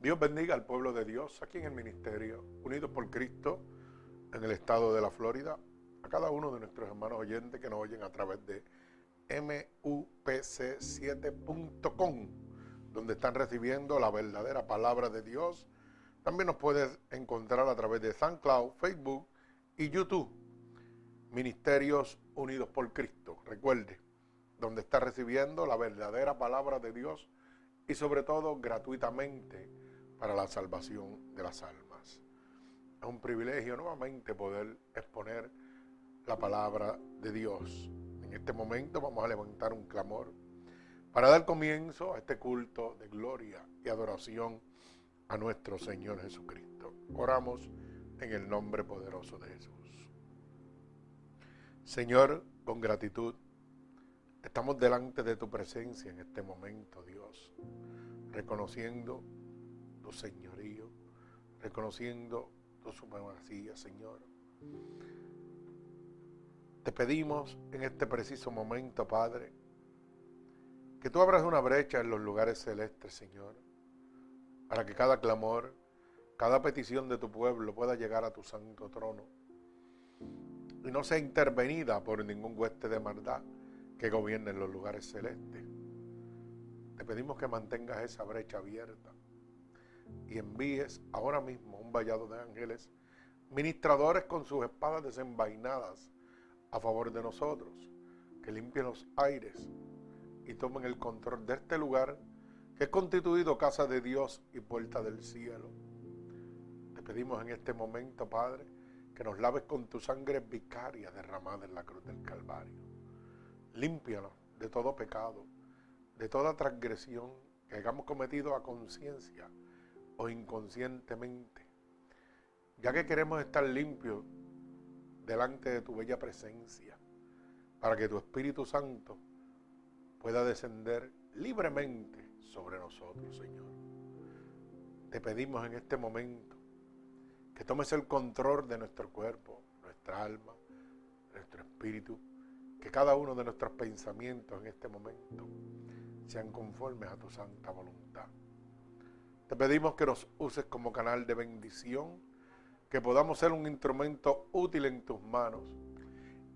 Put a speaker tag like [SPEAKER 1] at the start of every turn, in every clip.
[SPEAKER 1] Dios bendiga al pueblo de Dios aquí en el ministerio, unidos por Cristo en el estado de la Florida, a cada uno de nuestros hermanos oyentes que nos oyen a través de mupc7.com, donde están recibiendo la verdadera palabra de Dios. También nos puedes encontrar a través de SoundCloud, Facebook y YouTube. Ministerios Unidos por Cristo. Recuerde, donde está recibiendo la verdadera palabra de Dios y sobre todo gratuitamente para la salvación de las almas. Es un privilegio nuevamente poder exponer la palabra de Dios. En este momento vamos a levantar un clamor para dar comienzo a este culto de gloria y adoración a nuestro Señor Jesucristo. Oramos en el nombre poderoso de Jesús. Señor, con gratitud, estamos delante de tu presencia en este momento, Dios, reconociendo tu señorío, reconociendo tu supremacía, Señor. Te pedimos en este preciso momento, Padre, que tú abras una brecha en los lugares celestes, Señor, para que cada clamor, cada petición de tu pueblo pueda llegar a tu santo trono y no sea intervenida por ningún hueste de maldad que gobierne en los lugares celestes. Te pedimos que mantengas esa brecha abierta y envíes ahora mismo un vallado de ángeles, ministradores con sus espadas desenvainadas a favor de nosotros, que limpien los aires y tomen el control de este lugar que es constituido casa de Dios y puerta del cielo. Te pedimos en este momento, Padre, que nos laves con tu sangre vicaria derramada en la cruz del Calvario. Límpianos de todo pecado, de toda transgresión que hayamos cometido a conciencia o inconscientemente, ya que queremos estar limpios delante de tu bella presencia, para que tu Espíritu Santo pueda descender libremente sobre nosotros, Señor. Te pedimos en este momento que tomes el control de nuestro cuerpo, nuestra alma, nuestro espíritu, que cada uno de nuestros pensamientos en este momento sean conformes a tu santa voluntad. Te pedimos que nos uses como canal de bendición que podamos ser un instrumento útil en tus manos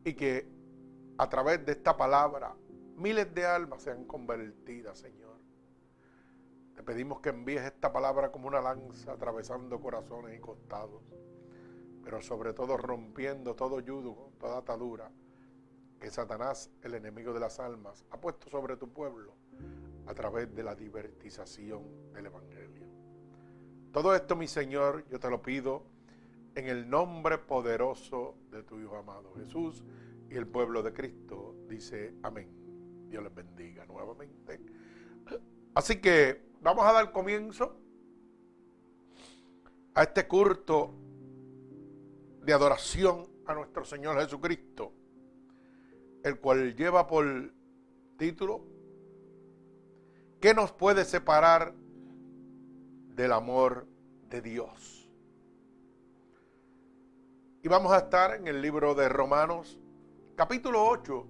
[SPEAKER 1] y que a través de esta palabra miles de almas sean convertidas, Señor. Pedimos que envíes esta palabra como una lanza atravesando corazones y costados, pero sobre todo rompiendo todo yugo, toda atadura que Satanás, el enemigo de las almas, ha puesto sobre tu pueblo a través de la divertización del Evangelio. Todo esto, mi Señor, yo te lo pido en el nombre poderoso de tu Hijo amado Jesús y el pueblo de Cristo dice amén. Dios les bendiga nuevamente. Así que vamos a dar comienzo a este culto de adoración a nuestro Señor Jesucristo, el cual lleva por título ¿Qué nos puede separar del amor de Dios? Y vamos a estar en el libro de Romanos, capítulo 8,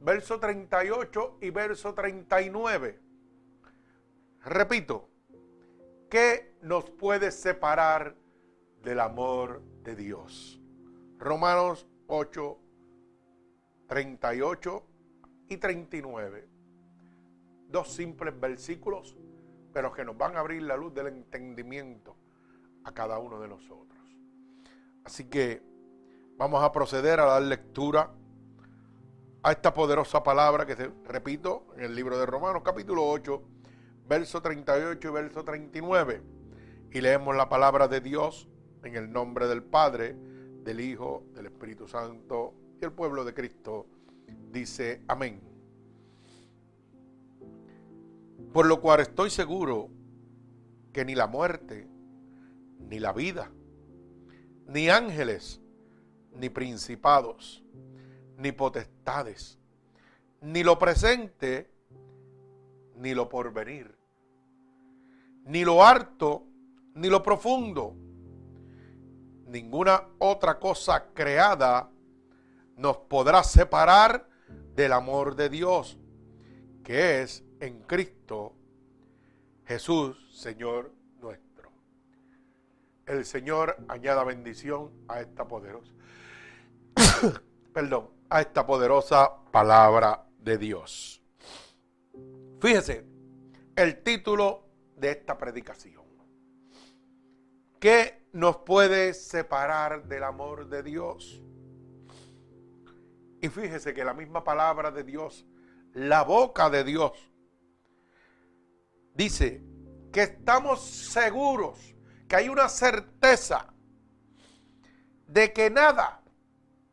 [SPEAKER 1] verso 38 y verso 39. Repito, ¿qué nos puede separar del amor de Dios? Romanos 8, 38 y 39. Dos simples versículos, pero que nos van a abrir la luz del entendimiento a cada uno de nosotros. Así que vamos a proceder a dar lectura a esta poderosa palabra que se repito en el libro de Romanos capítulo 8, verso 38 y verso 39. Y leemos la palabra de Dios en el nombre del Padre, del Hijo, del Espíritu Santo y el pueblo de Cristo. Dice amén. Por lo cual estoy seguro que ni la muerte, ni la vida, ni ángeles, ni principados, ni potestades, ni lo presente, ni lo porvenir, ni lo harto, ni lo profundo, ninguna otra cosa creada nos podrá separar del amor de Dios, que es en Cristo Jesús, Señor nuestro. El Señor añada bendición a esta poderosa, perdón, a esta poderosa palabra de Dios. Fíjese, el título de esta predicación. ¿Qué nos puede separar del amor de Dios? Y fíjese que la misma palabra de Dios, la boca de Dios, dice que estamos seguros, que hay una certeza de que nada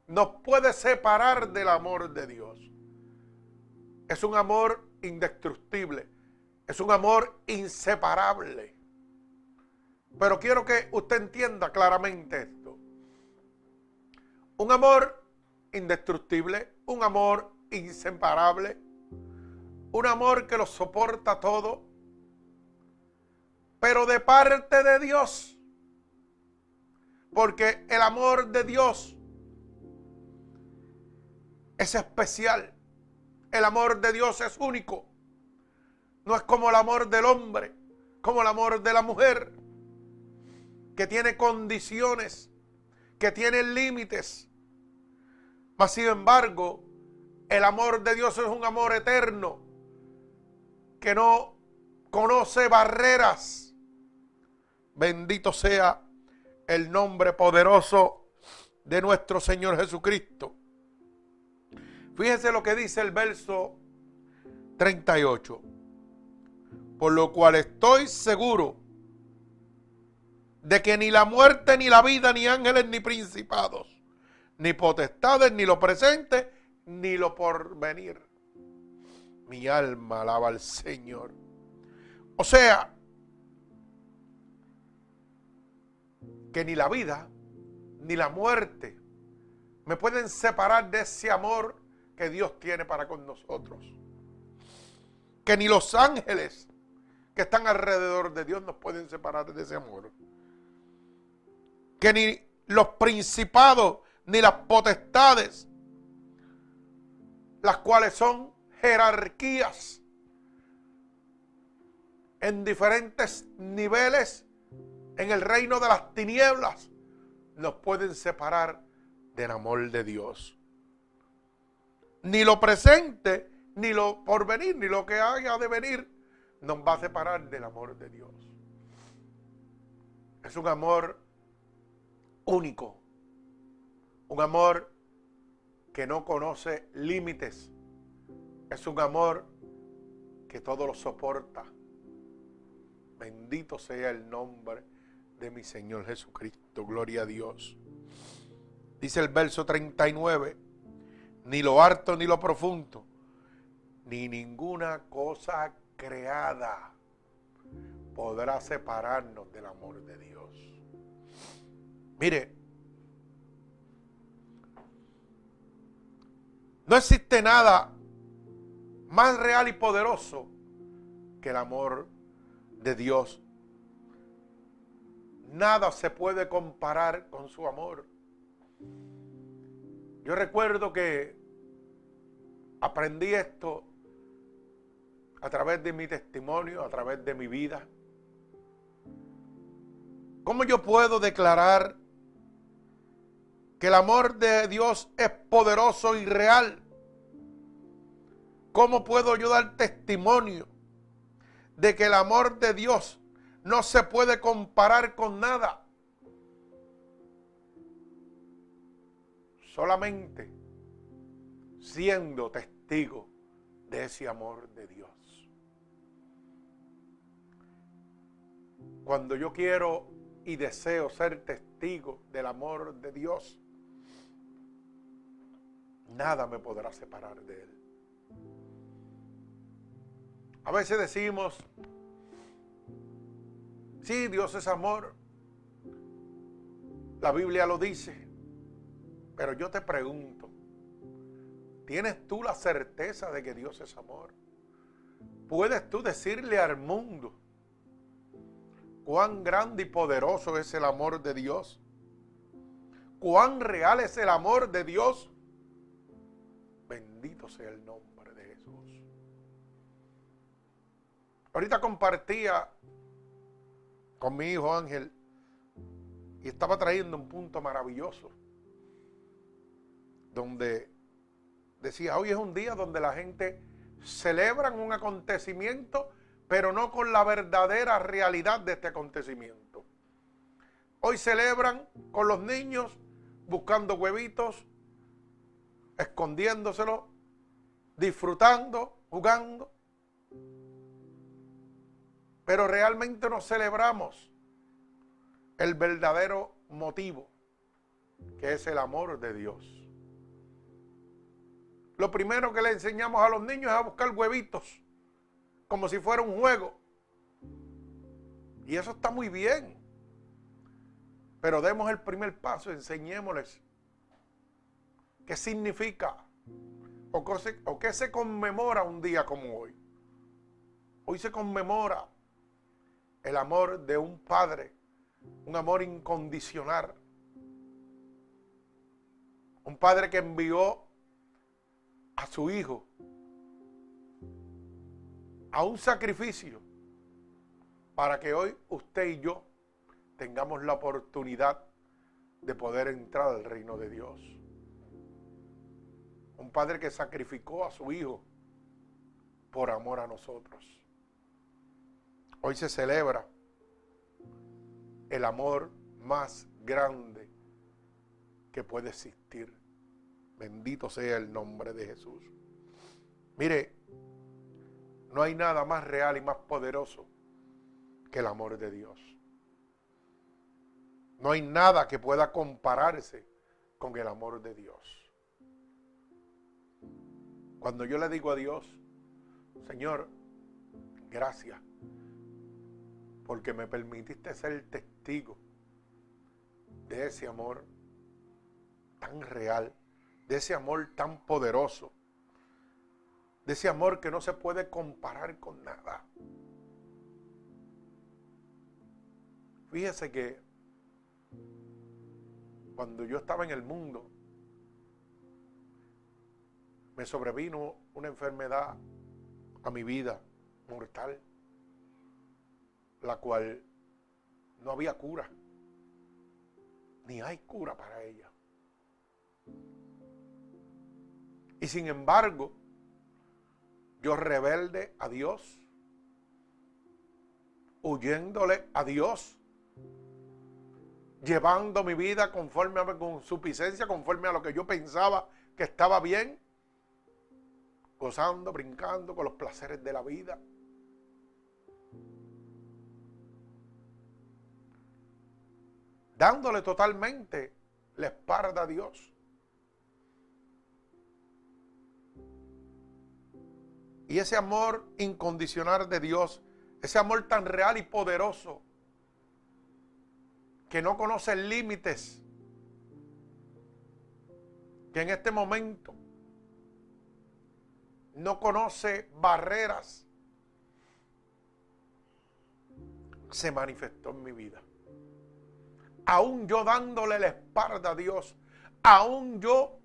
[SPEAKER 1] nos puede separar del amor de Dios. Es un amor indestructible, es un amor inseparable. Pero quiero que usted entienda claramente esto. Un amor indestructible, un amor inseparable, un amor que lo soporta todo, pero de parte de Dios. Porque el amor de Dios es especial. El amor de Dios es único. No es como el amor del hombre, como el amor de la mujer, que tiene condiciones, que tiene límites. Mas sin embargo, el amor de Dios es un amor eterno, que no conoce barreras. Bendito sea el nombre poderoso de nuestro Señor Jesucristo. Fíjese lo que dice el verso 38. Por lo cual estoy seguro de que ni la muerte, ni la vida, ni ángeles, ni principados, ni potestades, ni lo presente, ni lo porvenir. Mi alma alaba al Señor. O sea, que ni la vida, ni la muerte me pueden separar de ese amor que Dios tiene para con nosotros. Que ni los ángeles que están alrededor de Dios nos pueden separar de ese amor. Que ni los principados ni las potestades, las cuales son jerarquías en diferentes niveles en el reino de las tinieblas, nos pueden separar del amor de Dios ni lo presente, ni lo porvenir, ni lo que haya de venir, nos va a separar del amor de Dios. Es un amor único, un amor que no conoce límites, es un amor que todo lo soporta. Bendito sea el nombre de mi Señor Jesucristo, gloria a Dios. Dice el verso 39 ni lo harto ni lo profundo, ni ninguna cosa creada podrá separarnos del amor de Dios. Mire, no existe nada más real y poderoso que el amor de Dios. Nada se puede comparar con su amor. Yo recuerdo que aprendí esto a través de mi testimonio, a través de mi vida. ¿Cómo yo puedo declarar que el amor de Dios es poderoso y real? ¿Cómo puedo yo dar testimonio de que el amor de Dios no se puede comparar con nada? Solamente siendo testigo de ese amor de Dios. Cuando yo quiero y deseo ser testigo del amor de Dios, nada me podrá separar de Él. A veces decimos, sí, Dios es amor. La Biblia lo dice. Pero yo te pregunto, ¿Tienes tú la certeza de que Dios es amor? ¿Puedes tú decirle al mundo cuán grande y poderoso es el amor de Dios? ¿Cuán real es el amor de Dios? Bendito sea el nombre de Jesús. Ahorita compartía con mi hijo Ángel y estaba trayendo un punto maravilloso donde decía, hoy es un día donde la gente celebra un acontecimiento, pero no con la verdadera realidad de este acontecimiento. Hoy celebran con los niños buscando huevitos, escondiéndoselo, disfrutando, jugando. Pero realmente no celebramos el verdadero motivo, que es el amor de Dios. Lo primero que le enseñamos a los niños es a buscar huevitos, como si fuera un juego. Y eso está muy bien. Pero demos el primer paso, enseñémosles qué significa o qué se conmemora un día como hoy. Hoy se conmemora el amor de un padre, un amor incondicional. Un padre que envió a su hijo a un sacrificio para que hoy usted y yo tengamos la oportunidad de poder entrar al reino de Dios. Un padre que sacrificó a su hijo por amor a nosotros. Hoy se celebra el amor más grande que puede existir. Bendito sea el nombre de Jesús. Mire, no hay nada más real y más poderoso que el amor de Dios. No hay nada que pueda compararse con el amor de Dios. Cuando yo le digo a Dios, Señor, gracias, porque me permitiste ser testigo de ese amor tan real, de ese amor tan poderoso, de ese amor que no se puede comparar con nada. Fíjese que cuando yo estaba en el mundo, me sobrevino una enfermedad a mi vida mortal, la cual no había cura, ni hay cura para ella. Y sin embargo, yo rebelde a Dios, huyéndole a Dios, llevando mi vida conforme a con suficiencia, conforme a lo que yo pensaba que estaba bien, gozando, brincando con los placeres de la vida. Dándole totalmente la espalda a Dios. Y ese amor incondicional de Dios, ese amor tan real y poderoso, que no conoce límites, que en este momento no conoce barreras, se manifestó en mi vida. Aún yo dándole la espalda a Dios, aún yo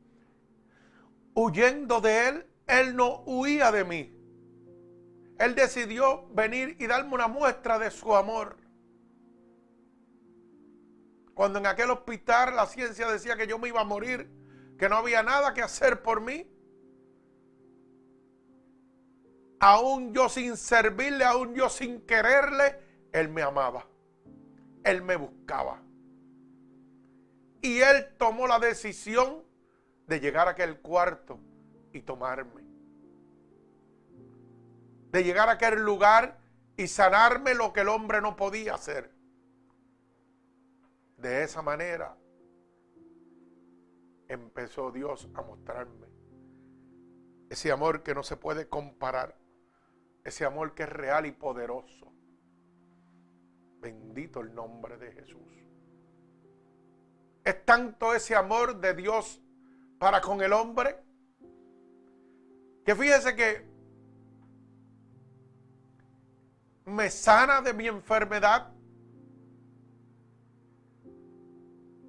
[SPEAKER 1] huyendo de Él, Él no huía de mí. Él decidió venir y darme una muestra de su amor. Cuando en aquel hospital la ciencia decía que yo me iba a morir, que no había nada que hacer por mí, aún yo sin servirle, aún yo sin quererle, Él me amaba. Él me buscaba. Y Él tomó la decisión de llegar a aquel cuarto y tomarme de llegar a aquel lugar y sanarme lo que el hombre no podía hacer. De esa manera empezó Dios a mostrarme ese amor que no se puede comparar, ese amor que es real y poderoso. Bendito el nombre de Jesús. Es tanto ese amor de Dios para con el hombre que fíjese que me sana de mi enfermedad.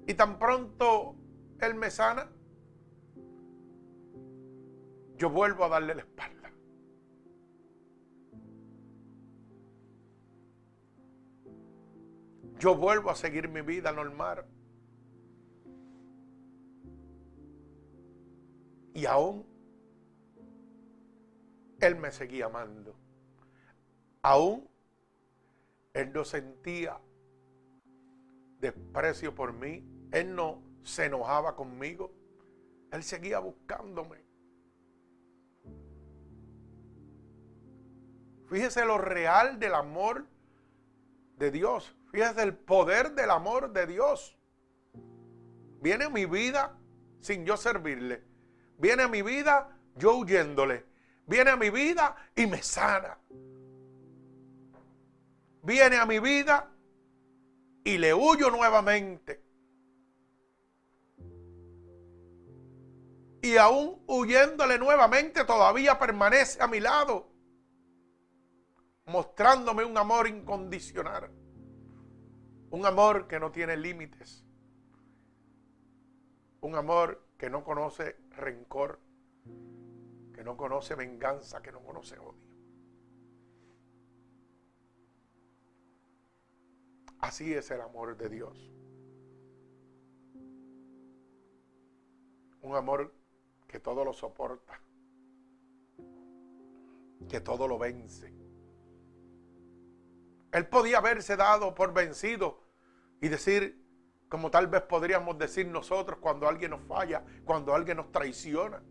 [SPEAKER 1] Y tan pronto Él me sana, yo vuelvo a darle la espalda. Yo vuelvo a seguir mi vida normal. Y aún Él me seguía amando. Aún Él no sentía desprecio por mí. Él no se enojaba conmigo. Él seguía buscándome. Fíjese lo real del amor de Dios. Fíjese el poder del amor de Dios. Viene mi vida sin yo servirle. Viene a mi vida yo huyéndole. Viene a mi vida y me sana. Viene a mi vida y le huyo nuevamente. Y aún huyéndole nuevamente todavía permanece a mi lado, mostrándome un amor incondicional. Un amor que no tiene límites. Un amor que no conoce rencor, que no conoce venganza, que no conoce odio. Así es el amor de Dios. Un amor que todo lo soporta, que todo lo vence. Él podía haberse dado por vencido y decir, como tal vez podríamos decir nosotros cuando alguien nos falla, cuando alguien nos traiciona.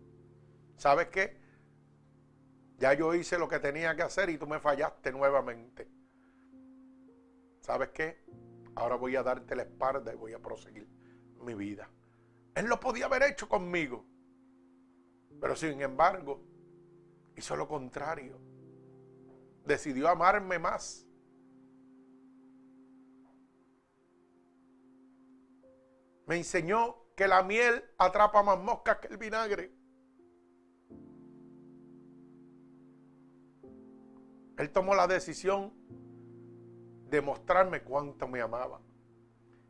[SPEAKER 1] ¿Sabes qué? Ya yo hice lo que tenía que hacer y tú me fallaste nuevamente. ¿Sabes qué? Ahora voy a darte la espalda y voy a proseguir mi vida. Él lo podía haber hecho conmigo. Pero sin embargo, hizo lo contrario. Decidió amarme más. me enseñó que la miel atrapa más moscas que el vinagre. Él tomó la decisión de mostrarme cuánto me amaba.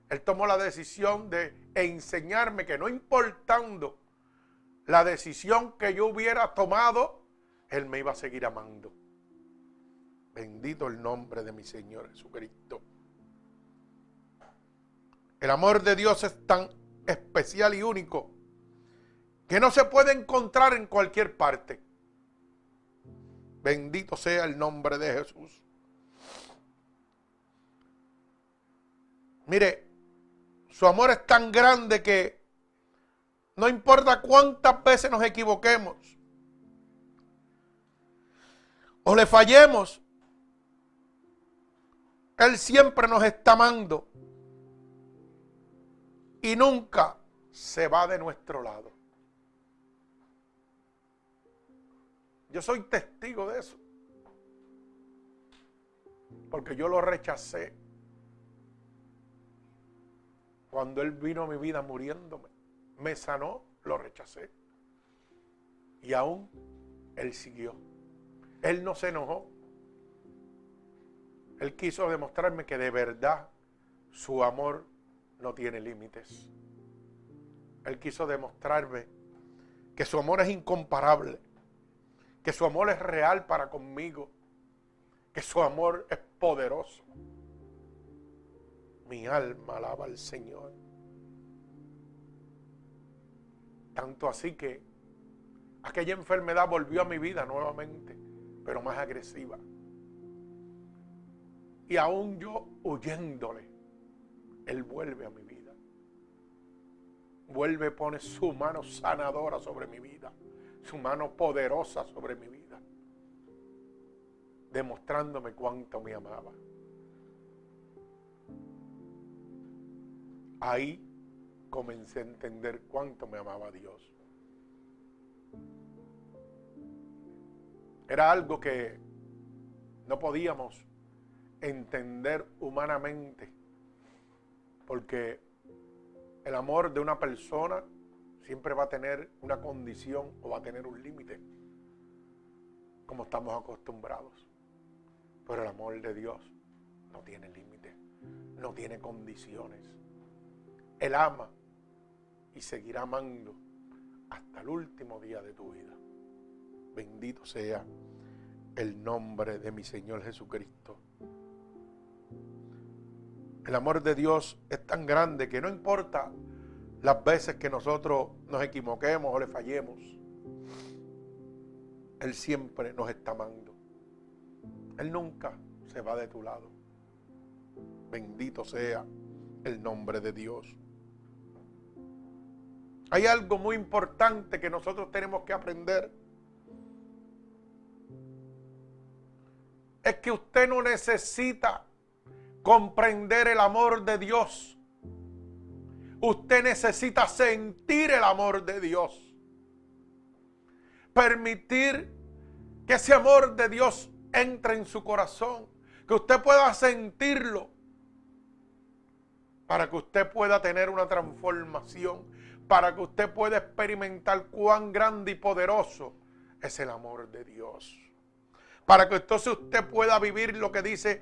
[SPEAKER 1] Él tomó la decisión de enseñarme que no importando la decisión que yo hubiera tomado, Él me iba a seguir amando. Bendito el nombre de mi Señor Jesucristo. El amor de Dios es tan especial y único que no se puede encontrar en cualquier parte. Bendito sea el nombre de Jesús. Mire, su amor es tan grande que no importa cuántas veces nos equivoquemos o le fallemos, Él siempre nos está amando y nunca se va de nuestro lado. Yo soy testigo de eso. Porque yo lo rechacé. Cuando Él vino a mi vida muriéndome, me sanó, lo rechacé. Y aún Él siguió. Él no se enojó. Él quiso demostrarme que de verdad su amor no tiene límites. Él quiso demostrarme que su amor es incomparable, que su amor es real para conmigo, que su amor es poderoso. Mi alma alaba al Señor. Tanto así que aquella enfermedad volvió a mi vida nuevamente, pero más agresiva. Y aún yo huyéndole, él vuelve a mi vida. Vuelve, pone su mano sanadora sobre mi vida, su mano poderosa sobre mi vida, demostrándome cuánto me amaba. Ahí comencé a entender cuánto me amaba Dios. Era algo que no podíamos entender humanamente porque el amor de una persona siempre va a tener una condición o va a tener un límite, como estamos acostumbrados. Pero el amor de Dios no tiene límite, no tiene condiciones. Él ama y seguirá amando hasta el último día de tu vida. Bendito sea el nombre de mi Señor Jesucristo. El amor de Dios es tan grande que no importa las veces que nosotros nos equivoquemos o le fallemos, Él siempre nos está amando. Él nunca se va de tu lado. Bendito sea el nombre de Dios. Hay algo muy importante que nosotros tenemos que aprender. Es que usted no necesita comprender el amor de Dios. Usted necesita sentir el amor de Dios. Permitir que ese amor de Dios entre en su corazón. Que usted pueda sentirlo. Para que usted pueda tener una transformación. Para que usted pueda experimentar cuán grande y poderoso es el amor de Dios. Para que entonces usted pueda vivir lo que dice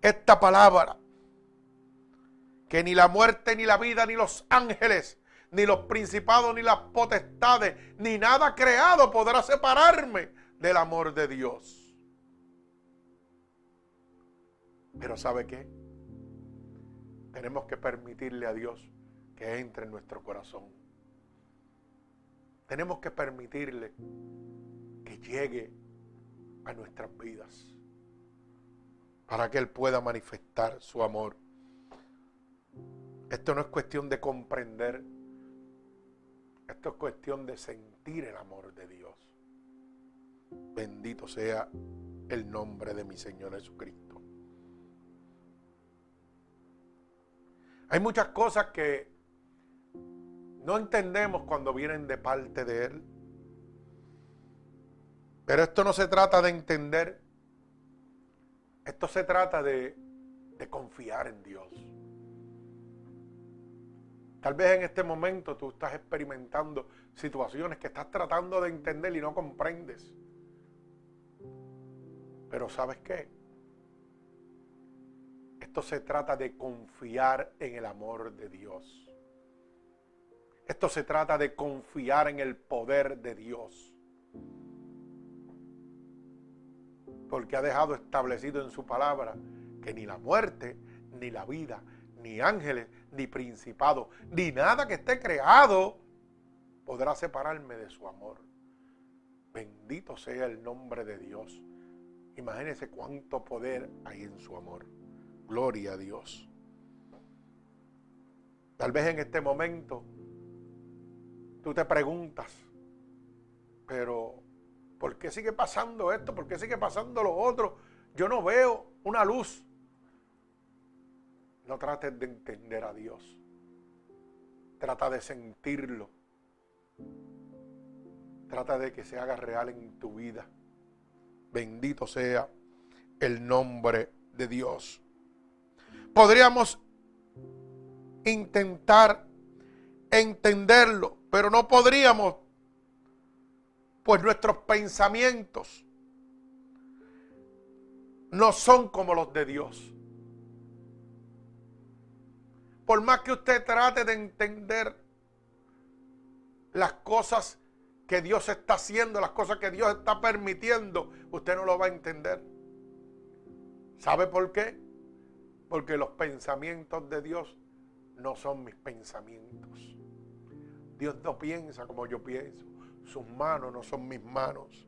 [SPEAKER 1] esta palabra. Que ni la muerte, ni la vida, ni los ángeles, ni los principados, ni las potestades, ni nada creado podrá separarme del amor de Dios. Pero ¿sabe qué? Tenemos que permitirle a Dios que entre en nuestro corazón. Tenemos que permitirle que llegue a nuestras vidas para que Él pueda manifestar su amor. Esto no es cuestión de comprender, esto es cuestión de sentir el amor de Dios. Bendito sea el nombre de mi Señor Jesucristo. Hay muchas cosas que no entendemos cuando vienen de parte de Él. Pero esto no se trata de entender esto se trata de, confiar en Dios. Tal vez en este momento tú estás experimentando situaciones que estás tratando de entender y no comprendes. Pero ¿sabes qué? Esto se trata de confiar en el amor de Dios. Esto se trata de confiar en el poder de Dios. porque ha dejado establecido en su palabra que ni la muerte, ni la vida, ni ángeles, ni principados, ni nada que esté creado podrá separarme de su amor. Bendito sea el nombre de Dios. Imagínese cuánto poder hay en su amor. Gloria a Dios. Tal vez en este momento tú te preguntas, pero ¿Por qué sigue pasando esto? ¿Por qué sigue pasando lo otro? Yo no veo una luz. No trates de entender a Dios. Trata de sentirlo. Trata de que se haga real en tu vida. Bendito sea el nombre de Dios. Podríamos intentar entenderlo, pero no podríamos pues nuestros pensamientos no son como los de Dios. Por más que usted trate de entender las cosas que Dios está haciendo, las cosas que Dios está permitiendo, usted no lo va a entender. ¿Sabe por qué? Porque los pensamientos de Dios no son mis pensamientos. Dios no piensa como yo pienso sus manos no son mis manos.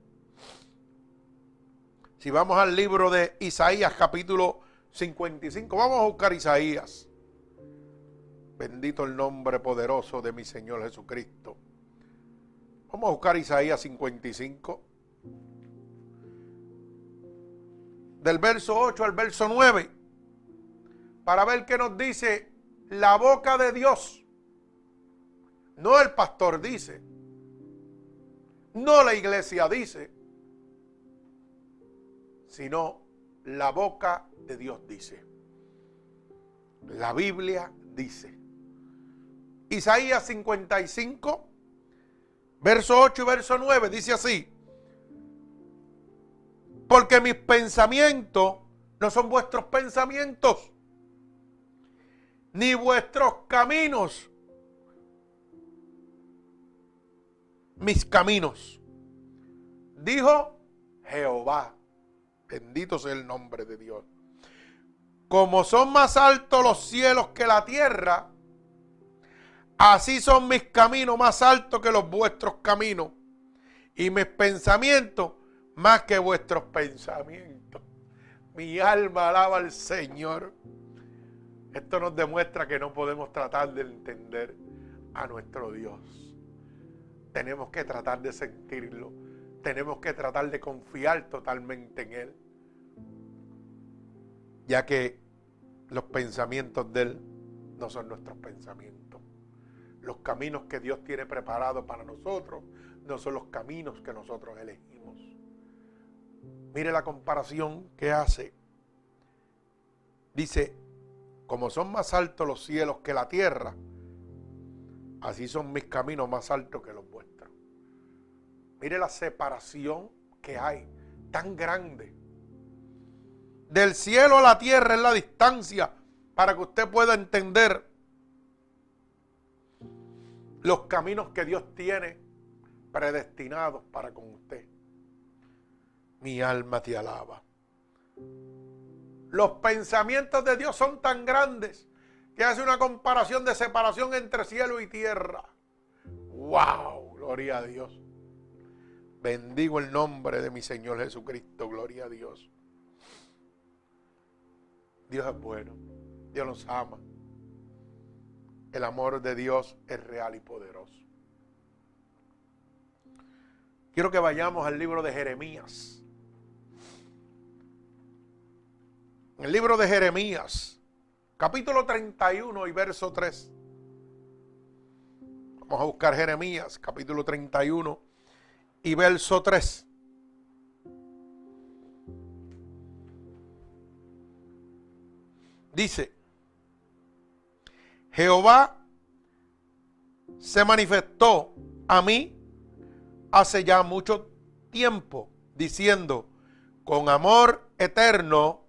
[SPEAKER 1] Si vamos al libro de Isaías capítulo 55, vamos a buscar Isaías. Bendito el nombre poderoso de mi Señor Jesucristo. Vamos a buscar Isaías 55. Del verso 8 al verso 9. Para ver qué nos dice la boca de Dios. No el pastor dice. No la iglesia dice, sino la boca de Dios dice. La Biblia dice. Isaías 55, verso 8 y verso 9 dice así. Porque mis pensamientos no son vuestros pensamientos, ni vuestros caminos mis caminos. Dijo Jehová. Bendito sea el nombre de Dios. como son más altos los cielos que la tierra, así son mis caminos más altos que los vuestros caminos y mis pensamientos más que vuestros pensamientos. Mi alma alaba al Señor. Esto nos demuestra que no podemos tratar de entender a nuestro Dios. Tenemos que tratar de sentirlo. Tenemos que tratar de confiar totalmente en Él. Ya que los pensamientos de Él no son nuestros pensamientos. Los caminos que Dios tiene preparados para nosotros no son los caminos que nosotros elegimos. Mire la comparación que hace. Dice, como son más altos los cielos que la tierra, así son mis caminos más altos que los. Mire la separación que hay, tan grande. Del cielo a la tierra es la distancia para que usted pueda entender los caminos que Dios tiene predestinados para con usted. Mi alma te alaba. Los pensamientos de Dios son tan grandes que hace una comparación de separación entre cielo y tierra. ¡Wow! Gloria a Dios. Bendigo el nombre de mi Señor Jesucristo. Gloria a Dios. Dios es bueno. Dios nos ama. El amor de Dios es real y poderoso. Quiero que vayamos al libro de Jeremías. el libro de Jeremías, capítulo 31 y verso 3. Vamos a buscar Jeremías, capítulo 31 y verso 3. Dice, Jehová se manifestó a mí hace ya mucho tiempo, diciendo, con amor eterno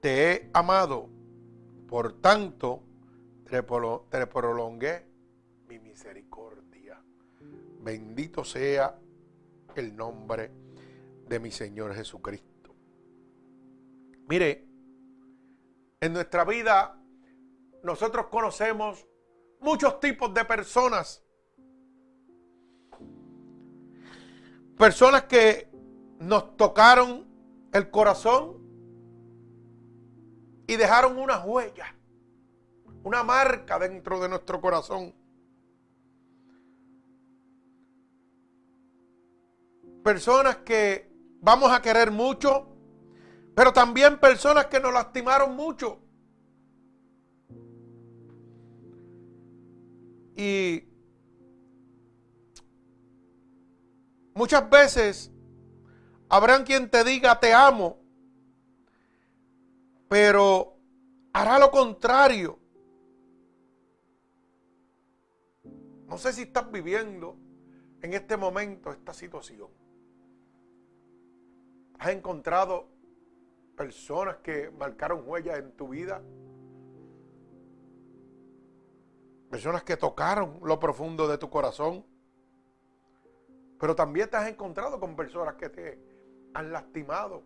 [SPEAKER 1] te he amado, por tanto te, prolongué mi misericordia. Bendito sea el nombre de mi Señor Jesucristo. Mire, en nuestra vida nosotros conocemos muchos tipos de personas. Personas que nos tocaron el corazón y dejaron una huella, una marca dentro de nuestro corazón. Personas que vamos a querer mucho, pero también personas que nos lastimaron mucho. Y muchas veces habrán quien te diga te amo, pero hará lo contrario. No sé si estás viviendo en este momento esta situación. ¿Has encontrado personas que marcaron huellas en tu vida? Personas que tocaron lo profundo de tu corazón. Pero también te has encontrado con personas que te han lastimado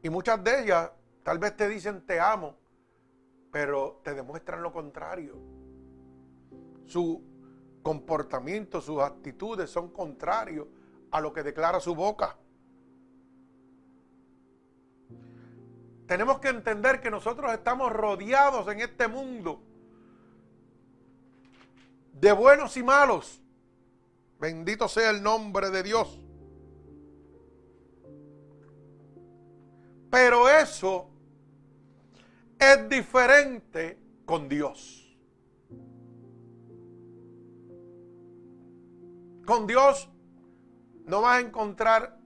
[SPEAKER 1] Y muchas de ellas tal vez te dicen te amo, pero te demuestran lo contrario. Su comportamiento, sus actitudes son contrarios a lo que declara su boca. Tenemos que entender que nosotros estamos rodeados en este mundo de buenos y malos. Bendito sea el nombre de Dios. Pero eso es diferente con Dios. Con Dios no vas a encontrar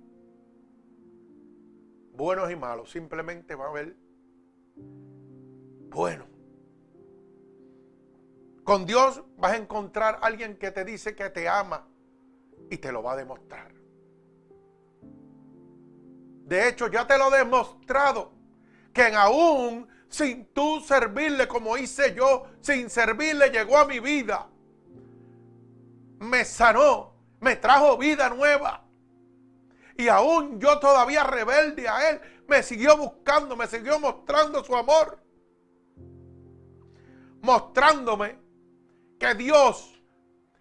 [SPEAKER 1] buenos y malos, simplemente va a haber bueno. Con Dios vas a encontrar alguien que te dice que te ama y te lo va a demostrar. De hecho, ya te lo he demostrado. Que aún sin tú servirle como hice yo, sin servirle llegó a mi vida. Me sanó me trajo vida nueva. Y aún yo todavía rebelde a Él, me siguió buscando, me siguió mostrando su amor. Mostrándome que Dios,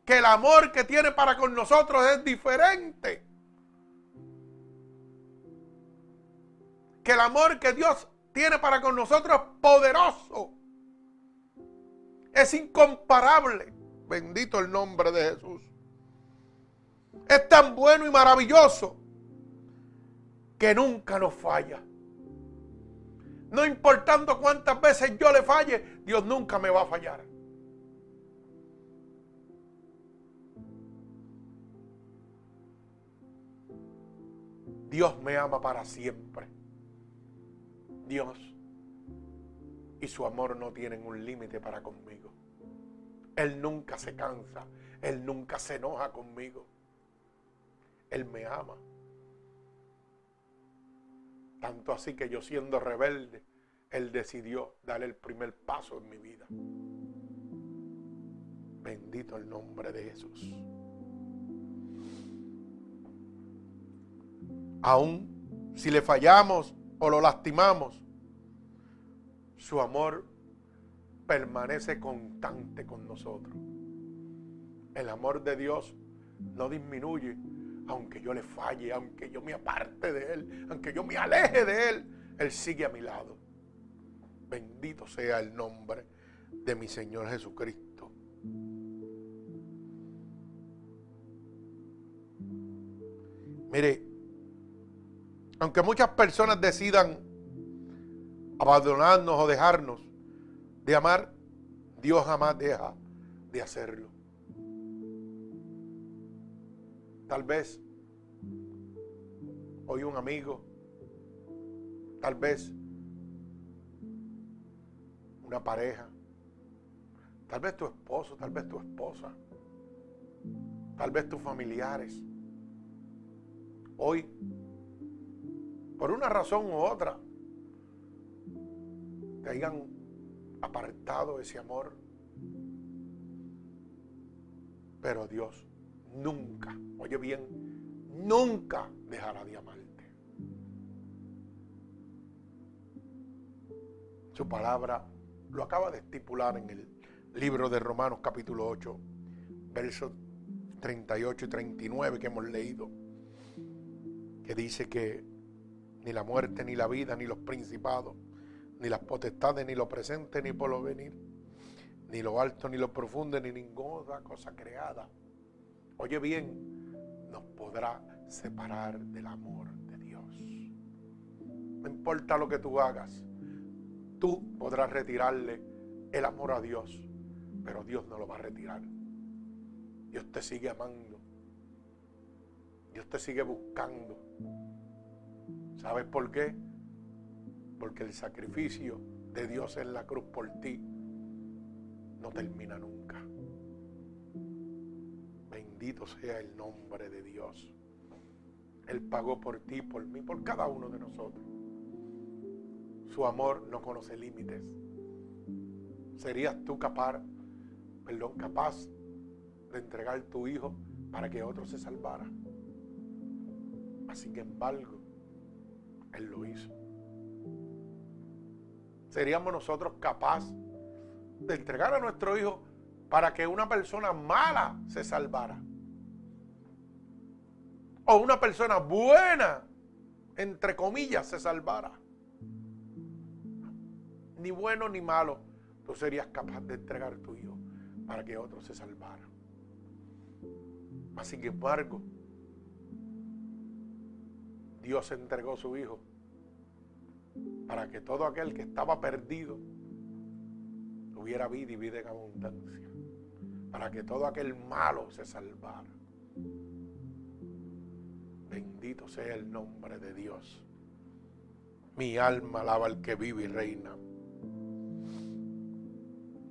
[SPEAKER 1] que el amor que tiene para con nosotros es diferente. Que el amor que Dios tiene para con nosotros es poderoso. Es incomparable. Bendito el nombre de Jesús. Es tan bueno y maravilloso que nunca nos falla. No importando cuántas veces yo le falle, Dios nunca me va a fallar. Dios me ama para siempre. Dios y su amor no tienen un límite para conmigo. Él nunca se cansa, Él nunca se enoja conmigo. Él me ama. Tanto así que yo siendo rebelde, Él decidió dar el primer paso en mi vida. Bendito el nombre de Jesús. Aún si le fallamos o lo lastimamos, su amor permanece constante con nosotros. El amor de Dios no disminuye aunque yo le falle, aunque yo me aparte de Él, aunque yo me aleje de Él, Él sigue a mi lado. Bendito sea el nombre de mi Señor Jesucristo. Mire, aunque muchas personas decidan abandonarnos o dejarnos de amar, Dios jamás deja de hacerlo. Tal vez hoy un amigo, tal vez una pareja, tal vez tu esposo, tal vez tu esposa, tal vez tus familiares. Hoy, por una razón u otra, te hayan apartado ese amor. Pero Dios nunca, oye bien, nunca dejará de amarte. Su palabra lo acaba de estipular en el libro de Romanos capítulo 8, versos 38 y 39 que hemos leído, que dice que ni la muerte, ni la vida, ni los principados, ni las potestades, ni lo presente, ni por lo venir, ni lo alto, ni lo profundo, ni ninguna cosa creada oye bien, nos podrá separar del amor de Dios. No importa lo que tú hagas, tú podrás retirarle el amor a Dios, pero Dios no lo va a retirar. Dios te sigue amando. Dios te sigue buscando. ¿Sabes por qué? Porque el sacrificio de Dios en la cruz por ti no termina nunca. Bendito sea el nombre de Dios. Él pagó por ti, por mí, por cada uno de nosotros. Su amor no conoce límites. ¿Serías tú capaz, perdón, capaz de entregar tu hijo para que otro se salvara? Que embargo, Él lo hizo. ¿Seríamos nosotros capaces de entregar a nuestro hijo para que una persona mala se salvara? o una persona buena, entre comillas, se salvara. Ni bueno ni malo, tú serías capaz de entregar tu hijo para que otro se salvara. Mas sin embargo, Dios entregó su hijo para que todo aquel que estaba perdido tuviera vida y vida en abundancia. Para que todo aquel malo se salvara. Bendito sea el nombre de Dios. Mi alma alaba al que vive y reina.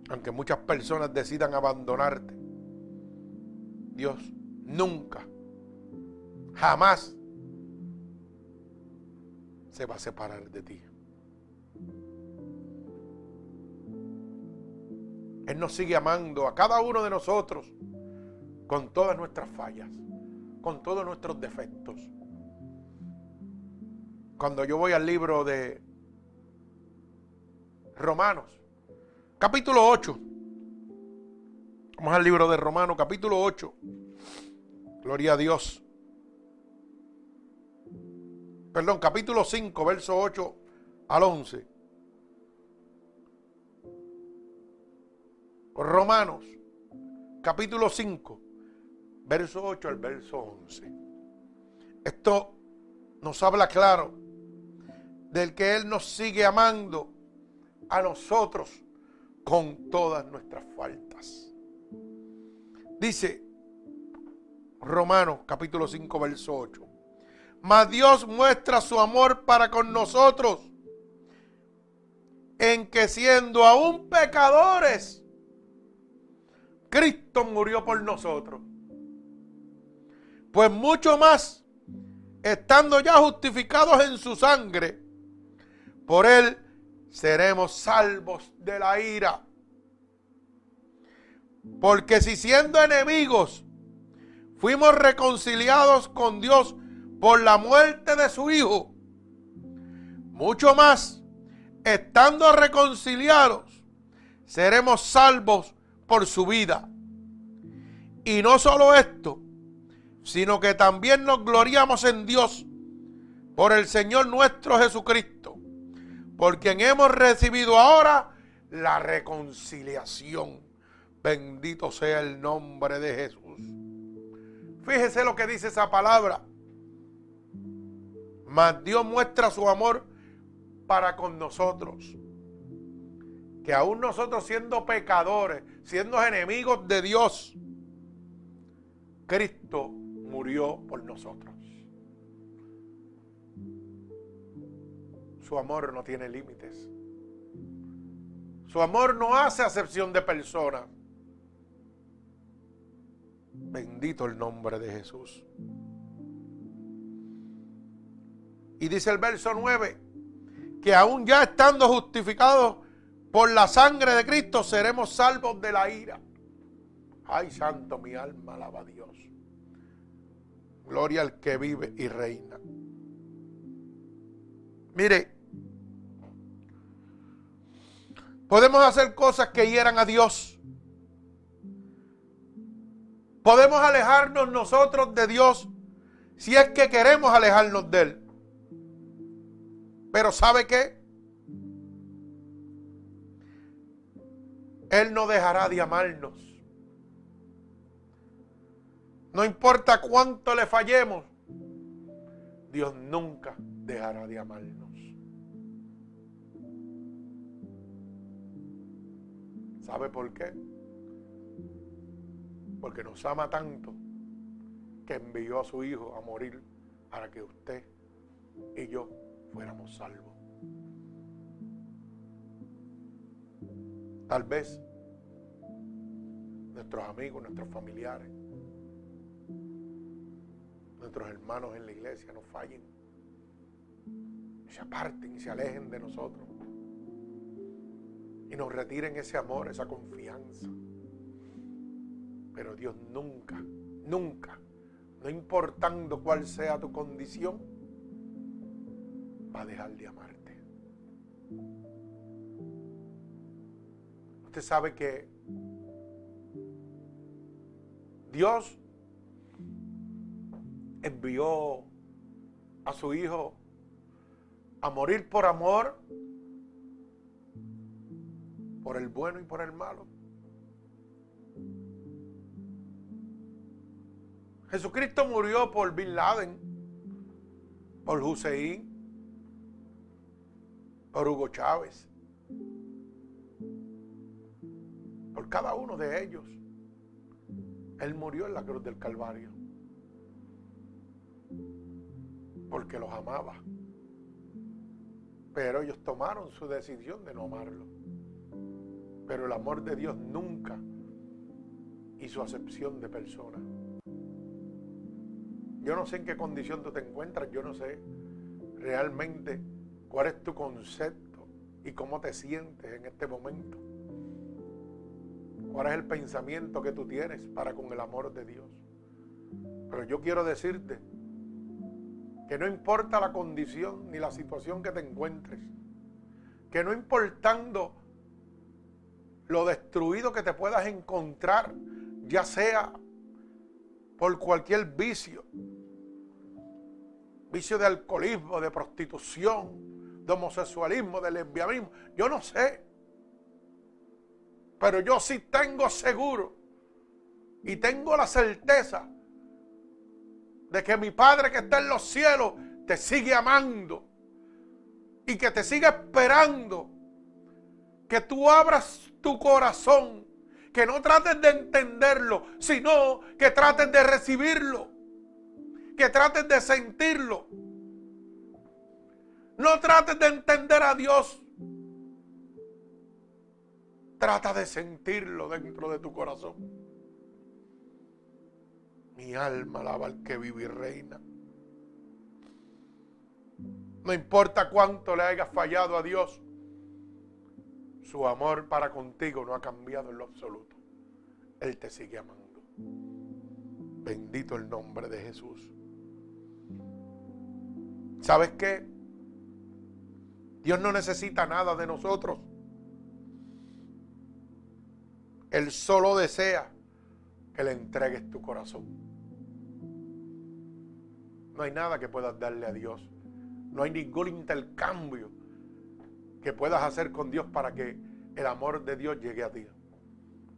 [SPEAKER 1] Aunque muchas personas decidan abandonarte, Dios nunca, jamás se va a separar de ti. Él nos sigue amando a cada uno de nosotros con todas nuestras fallas con todos nuestros defectos. Cuando yo voy al libro de Romanos, capítulo 8. Vamos al libro de Romanos, capítulo 8. Gloria a Dios. Perdón, capítulo 5, verso 8 al 11. Romanos, capítulo 5, verso 8 al verso 11. Esto nos habla claro del que Él nos sigue amando a nosotros con todas nuestras faltas. Dice Romanos capítulo 5 verso 8. Mas Dios muestra su amor para con nosotros en que siendo aún pecadores, Cristo murió por nosotros. Pues mucho más, estando ya justificados en su sangre, por él seremos salvos de la ira. Porque si siendo enemigos fuimos reconciliados con Dios por la muerte de su Hijo, mucho más, estando reconciliados, seremos salvos por su vida. Y no solo esto, sino que también nos gloriamos en Dios por el Señor nuestro Jesucristo, por quien hemos recibido ahora la reconciliación. Bendito sea el nombre de Jesús. Fíjese lo que dice esa palabra. Mas Dios muestra su amor para con nosotros. Que aún nosotros siendo pecadores, siendo enemigos de Dios, Cristo murió por nosotros. Su amor no tiene límites. Su amor no hace acepción de personas. Bendito el nombre de Jesús. Y dice el verso 9, que aún ya estando justificados por la sangre de Cristo, seremos salvos de la ira. Ay, santo, mi alma alaba a Dios. Gloria al que vive y reina. Mire, Podemos hacer cosas que hieran a Dios. Podemos alejarnos nosotros de Dios si es que queremos alejarnos de Él. Pero ¿sabe qué? Él no dejará de amarnos. No importa cuánto le fallemos, Dios nunca dejará de amarnos. ¿Sabe por qué? Porque nos ama tanto que envió a su Hijo a morir para que usted y yo fuéramos salvos. Tal vez nuestros amigos, nuestros familiares, nuestros hermanos en la iglesia nos fallen, se aparten y se alejen de nosotros y nos retiren ese amor, esa confianza. Pero Dios nunca, nunca, no importando cuál sea tu condición, va a dejar de amarte. Usted sabe que Dios envió a su Hijo a morir por amor por el bueno y por el malo. Jesucristo murió por Bin Laden, por Hussein, por Hugo Chávez, cada uno de ellos. Él murió en la cruz del Calvario porque los amaba. Pero ellos tomaron su decisión de no amarlo. Pero el amor de Dios nunca hizo acepción de personas. Yo no sé en qué condición tú te encuentras, yo no sé realmente cuál es tu concepto y cómo te sientes en este momento. ¿Cuál es el pensamiento que tú tienes para con el amor de Dios? Pero yo quiero decirte que no importa la condición ni la situación que te encuentres, que no importando lo destruido que te puedas encontrar, ya sea por cualquier vicio, vicio de alcoholismo, de prostitución, de homosexualismo, de lesbianismo, yo no sé. Pero yo sí tengo seguro y tengo la certeza de que mi Padre que está en los cielos te sigue amando y que te sigue esperando. Que tú abras tu corazón, que no trates de entenderlo, sino que trates de recibirlo, que trates de sentirlo. No trates de entender a Dios. Trata de sentirlo dentro de tu corazón. Mi alma alaba al que vive y reina. No importa cuánto le hayas fallado a Dios, su amor para contigo no ha cambiado en lo absoluto. Él te sigue amando. Bendito el nombre de Jesús. ¿Sabes qué? Dios no necesita nada de nosotros. Él solo desea que le entregues tu corazón. No hay nada que puedas darle a Dios. No hay ningún intercambio que puedas hacer con Dios para que el amor de Dios llegue a ti.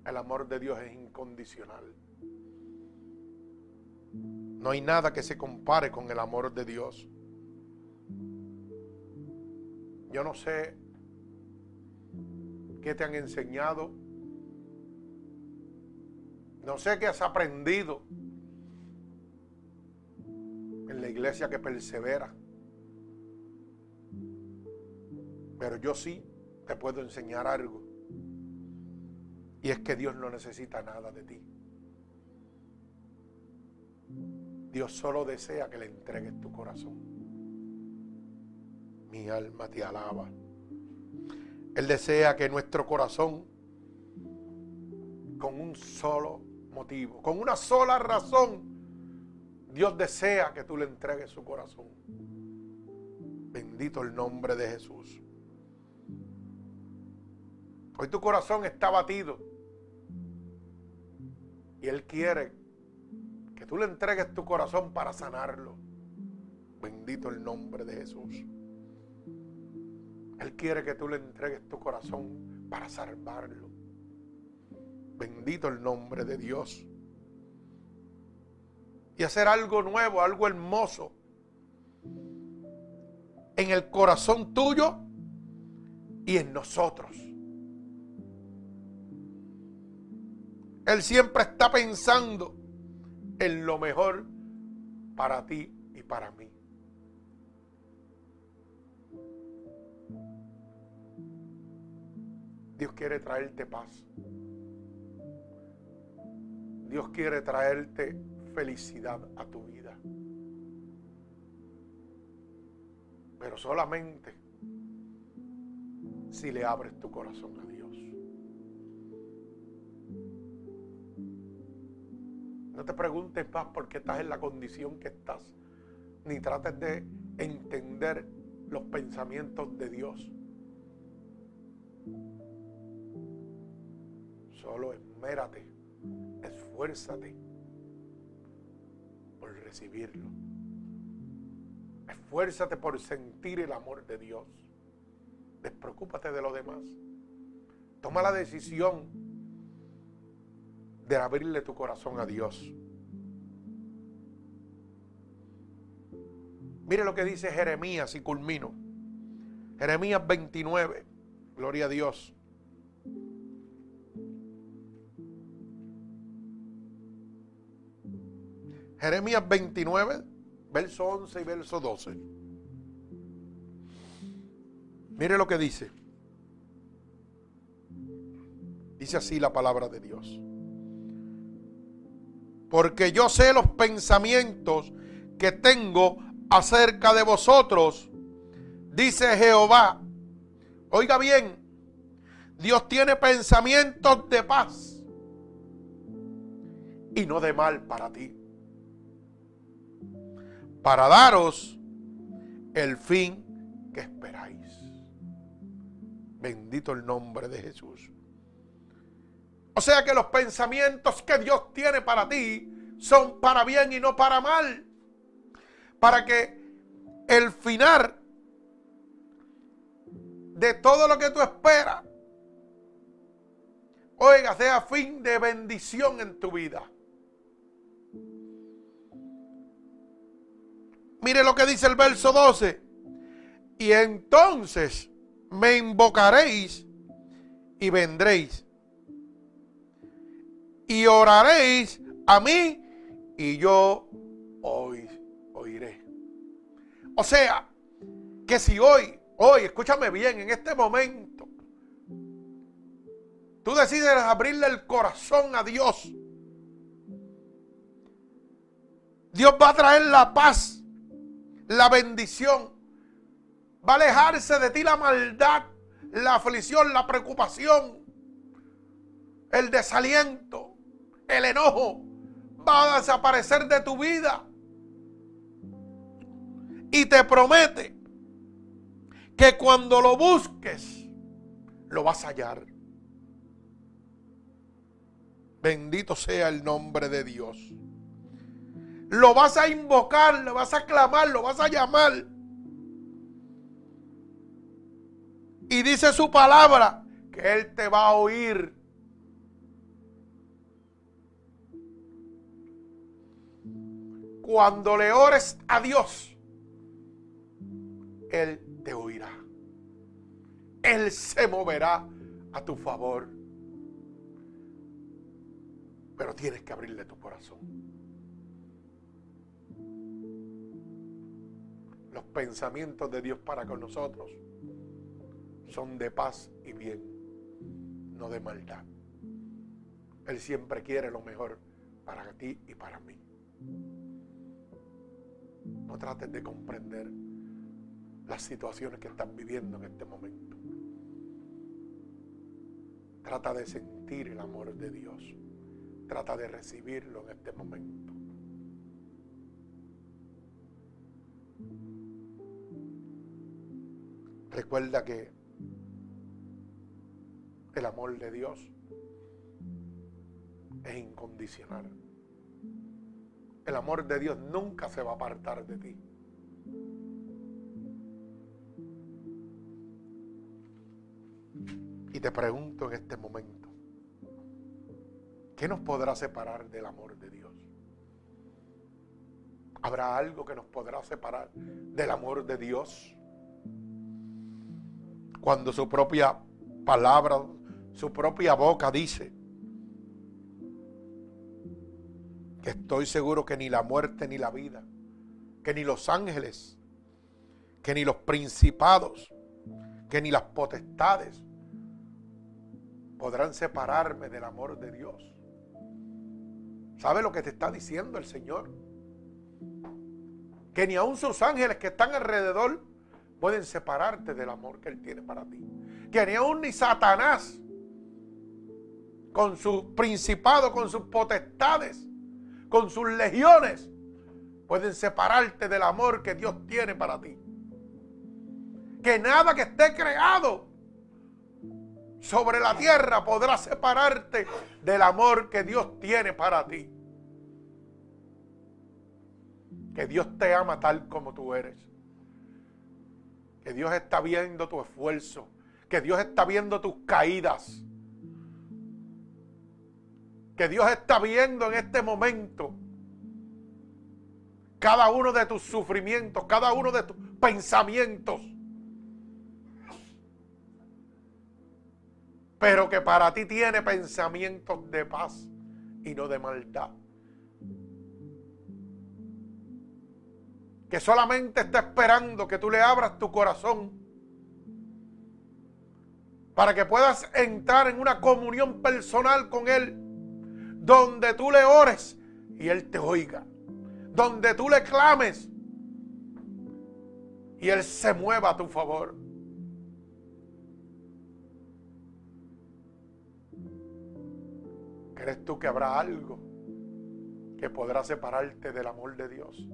[SPEAKER 1] El amor de Dios es incondicional. No hay nada que se compare con el amor de Dios. Yo no sé qué te han enseñado. No sé qué has aprendido en la iglesia que persevera. Pero yo sí te puedo enseñar algo. Y es que Dios no necesita nada de ti. Dios solo desea que le entregues tu corazón. Mi alma te alaba. Él desea que nuestro corazón, con un solo motivo, con una sola razón, Dios desea que tú le entregues su corazón. Bendito el nombre de Jesús. Hoy tu corazón está batido. Y Él quiere que tú le entregues tu corazón para sanarlo. Bendito el nombre de Jesús. Él quiere que tú le entregues tu corazón para salvarlo. Bendito el nombre de Dios y hacer algo nuevo, algo hermoso en el corazón tuyo y en nosotros. Él siempre está pensando en lo mejor para ti y para mí. Dios quiere traerte paz. Dios quiere traerte felicidad a tu vida. Pero solamente si le abres tu corazón a Dios. No te preguntes más por qué estás en la condición que estás, ni trates de entender los pensamientos de Dios. Solo esmérate, esfuérzate recibirlo. Esfuérzate por sentir el amor de Dios. Despreocúpate de lo demás. Toma la decisión de abrirle tu corazón a Dios. Mire lo que dice Jeremías y culmino. Jeremías 29. Gloria a Dios. Jeremías 29, verso 11 y verso 12. Mire lo que dice. Dice así la palabra de Dios. Porque yo sé los pensamientos que tengo acerca de vosotros, dice Jehová. Oiga bien, Dios tiene pensamientos de paz y no de mal para ti. Para daros el fin que esperáis. Bendito el nombre de Jesús. O sea que los pensamientos que Dios tiene para ti son para bien y no para mal. Para que el final de todo lo que tú esperas, oiga, sea fin de bendición en tu vida. Mire lo que dice el verso 12. Y entonces me invocaréis y vendréis. Y oraréis a mí y yo oiré. O sea, que si hoy, hoy, escúchame bien, en este momento, tú decides abrirle el corazón a Dios, Dios va a traer la paz, la bendición, va a alejarse de ti la maldad, la aflicción, la preocupación, el desaliento, el enojo, va a desaparecer de tu vida. Y te promete que cuando lo busques, lo vas a hallar. Bendito sea el nombre de Dios. Lo vas a invocar, lo vas a clamar, lo vas a llamar. Y dice su palabra que Él te va a oír. Cuando le ores a Dios, Él te oirá. Él se moverá a tu favor. Pero tienes que abrirle tu corazón. Los pensamientos de Dios para con nosotros son de paz y bien, no de maldad. Él siempre quiere lo mejor para ti y para mí. No trates de comprender las situaciones que estás viviendo en este momento. Trata de sentir el amor de Dios. Trata de recibirlo en este momento. Recuerda que el amor de Dios es incondicional. El amor de Dios nunca se va a apartar de ti. Y te pregunto en este momento, ¿qué nos podrá separar del amor de Dios? ¿Habrá algo que nos podrá separar del amor de Dios? Cuando su propia palabra, su propia boca dice que estoy seguro que ni la muerte ni la vida, que ni los ángeles, que ni los principados, que ni las potestades, podrán separarme del amor de Dios. ¿Sabe lo que te está diciendo el Señor? Que ni aun sus ángeles que están alrededor pueden separarte del amor que Él tiene para ti. Que ni aun ni Satanás, con sus principados, con sus potestades, con sus legiones, pueden separarte del amor que Dios tiene para ti. Que nada que esté creado sobre la tierra podrá separarte del amor que Dios tiene para ti. Que Dios te ama tal como tú eres. Que Dios está viendo tu esfuerzo. Que Dios está viendo tus caídas. Que Dios está viendo en este momento cada uno de tus sufrimientos, cada uno de tus pensamientos. pero que para ti tiene pensamientos de paz y no de maldad. Que solamente está esperando que tú le abras tu corazón para que puedas entrar en una comunión personal con Él, donde tú le ores y Él te oiga, donde tú le clames y Él se mueva a tu favor. ¿Crees tú que habrá algo que podrá separarte del amor de Dios?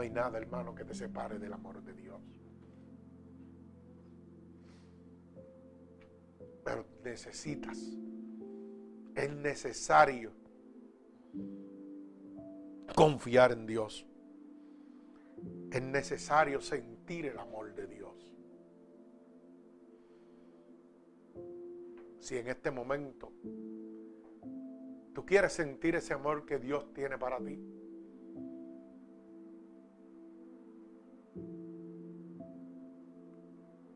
[SPEAKER 1] Hay nada, hermano, que te separe del amor de Dios. Pero necesitas, es necesario confiar en Dios. Es necesario sentir el amor de Dios. Si en este momento tú quieres sentir ese amor que Dios tiene para ti,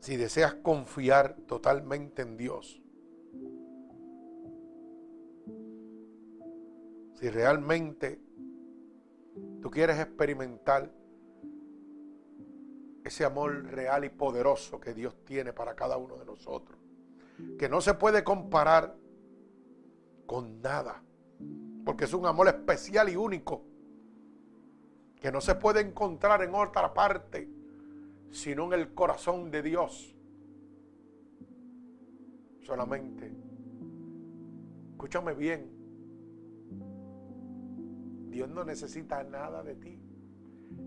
[SPEAKER 1] si deseas confiar totalmente en Dios, si realmente tú quieres experimentar ese amor real y poderoso que Dios tiene para cada uno de nosotros, que no se puede comparar con nada, porque es un amor especial y único, que no se puede encontrar en otra parte, sino en el corazón de Dios. Solamente, escúchame bien, Dios no necesita nada de ti.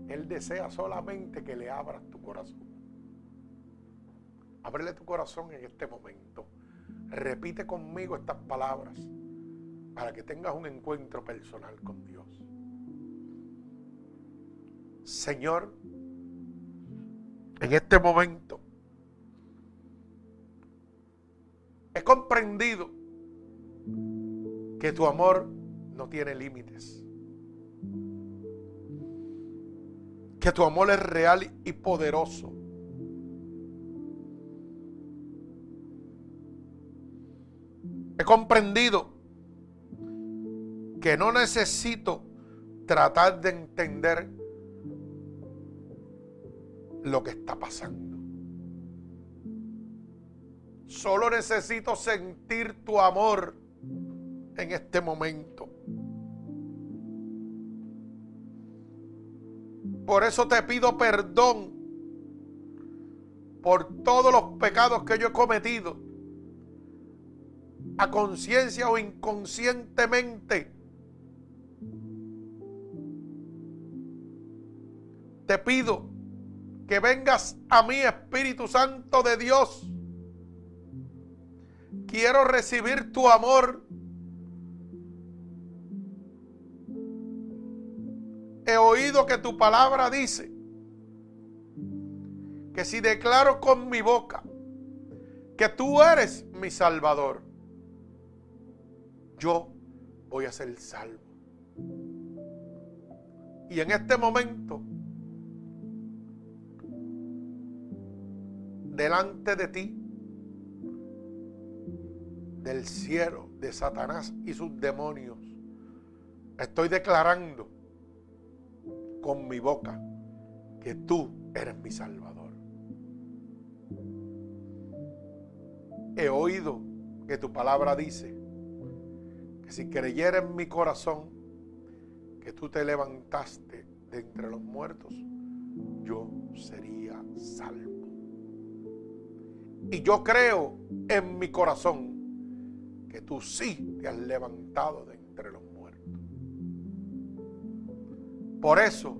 [SPEAKER 1] Él desea solamente que le abras tu corazón. Ábrele tu corazón en este momento. Repite conmigo estas palabras para que tengas un encuentro personal con Dios. Señor, en este momento he comprendido que tu amor no tiene límites. que tu amor es real y poderoso. He comprendido que no necesito tratar de entender lo que está pasando. Solo necesito sentir tu amor en este momento. Por eso te pido perdón por todos los pecados que yo he cometido, a conciencia o inconscientemente. Te pido que vengas a mí, Espíritu Santo de Dios. Quiero recibir tu amor he oído que tu palabra dice que si declaro con mi boca que tú eres mi salvador, yo voy a ser salvo. Y en este momento, delante de ti, del cielo, de Satanás y sus demonios, estoy declarando con mi boca que tú eres mi Salvador. He oído que tu palabra dice que si creyera en mi corazón que tú te levantaste de entre los muertos, yo sería salvo. Y yo creo en mi corazón que tú sí te has levantado de entre los muertos. Por eso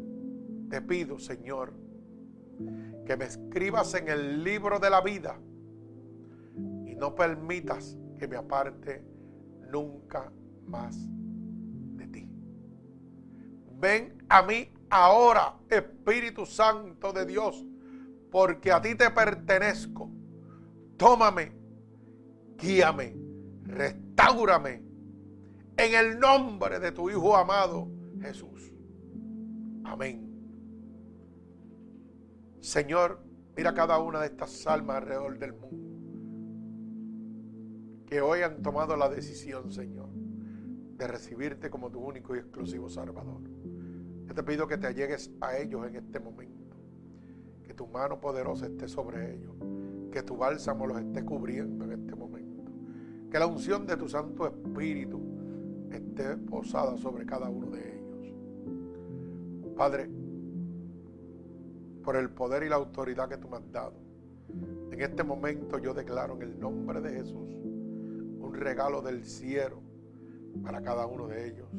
[SPEAKER 1] te pido, Señor, que me escribas en el libro de la vida y no permitas que me aparte nunca más de ti. Ven a mí ahora, Espíritu Santo de Dios, porque a ti te pertenezco. Tómame, guíame, restaurame en el nombre de tu Hijo amado Jesús. Amén. Señor, mira cada una de estas almas alrededor del mundo que hoy han tomado la decisión, Señor, de recibirte como tu único y exclusivo Salvador. Yo te pido que te allegues a ellos en este momento, que tu mano poderosa esté sobre ellos, que tu bálsamo los esté cubriendo en este momento, que la unción de tu Santo Espíritu esté posada sobre cada uno de ellos. Padre, por el poder y la autoridad que tú me has dado, en este momento yo declaro en el nombre de Jesús un regalo del cielo para cada uno de ellos,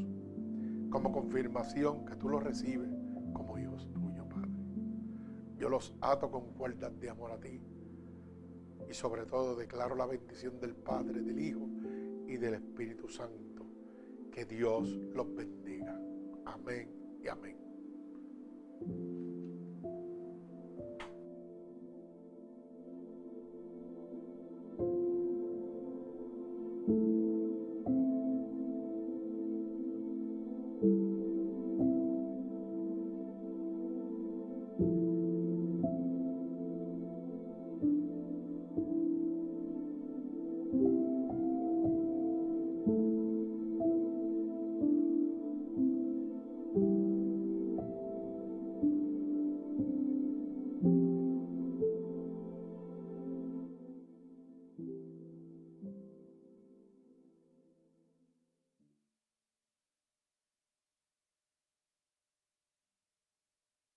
[SPEAKER 1] como confirmación que tú lo recibes como hijos tuyos. Yo los ato con cuerdas de amor a ti. Y sobre todo declaro la bendición del Padre, del Hijo y del Espíritu Santo. Que Dios los bendiga. Amén y amén.